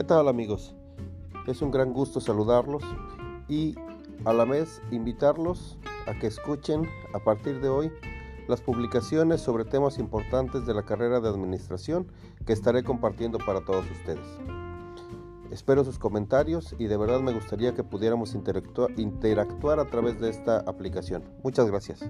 ¿Qué tal amigos? Es un gran gusto saludarlos y a la vez invitarlos a que escuchen a partir de hoy las publicaciones sobre temas importantes de la carrera de administración que estaré compartiendo para todos ustedes. Espero sus comentarios y de verdad me gustaría que pudiéramos interactuar, interactuar a través de esta aplicación. Muchas gracias.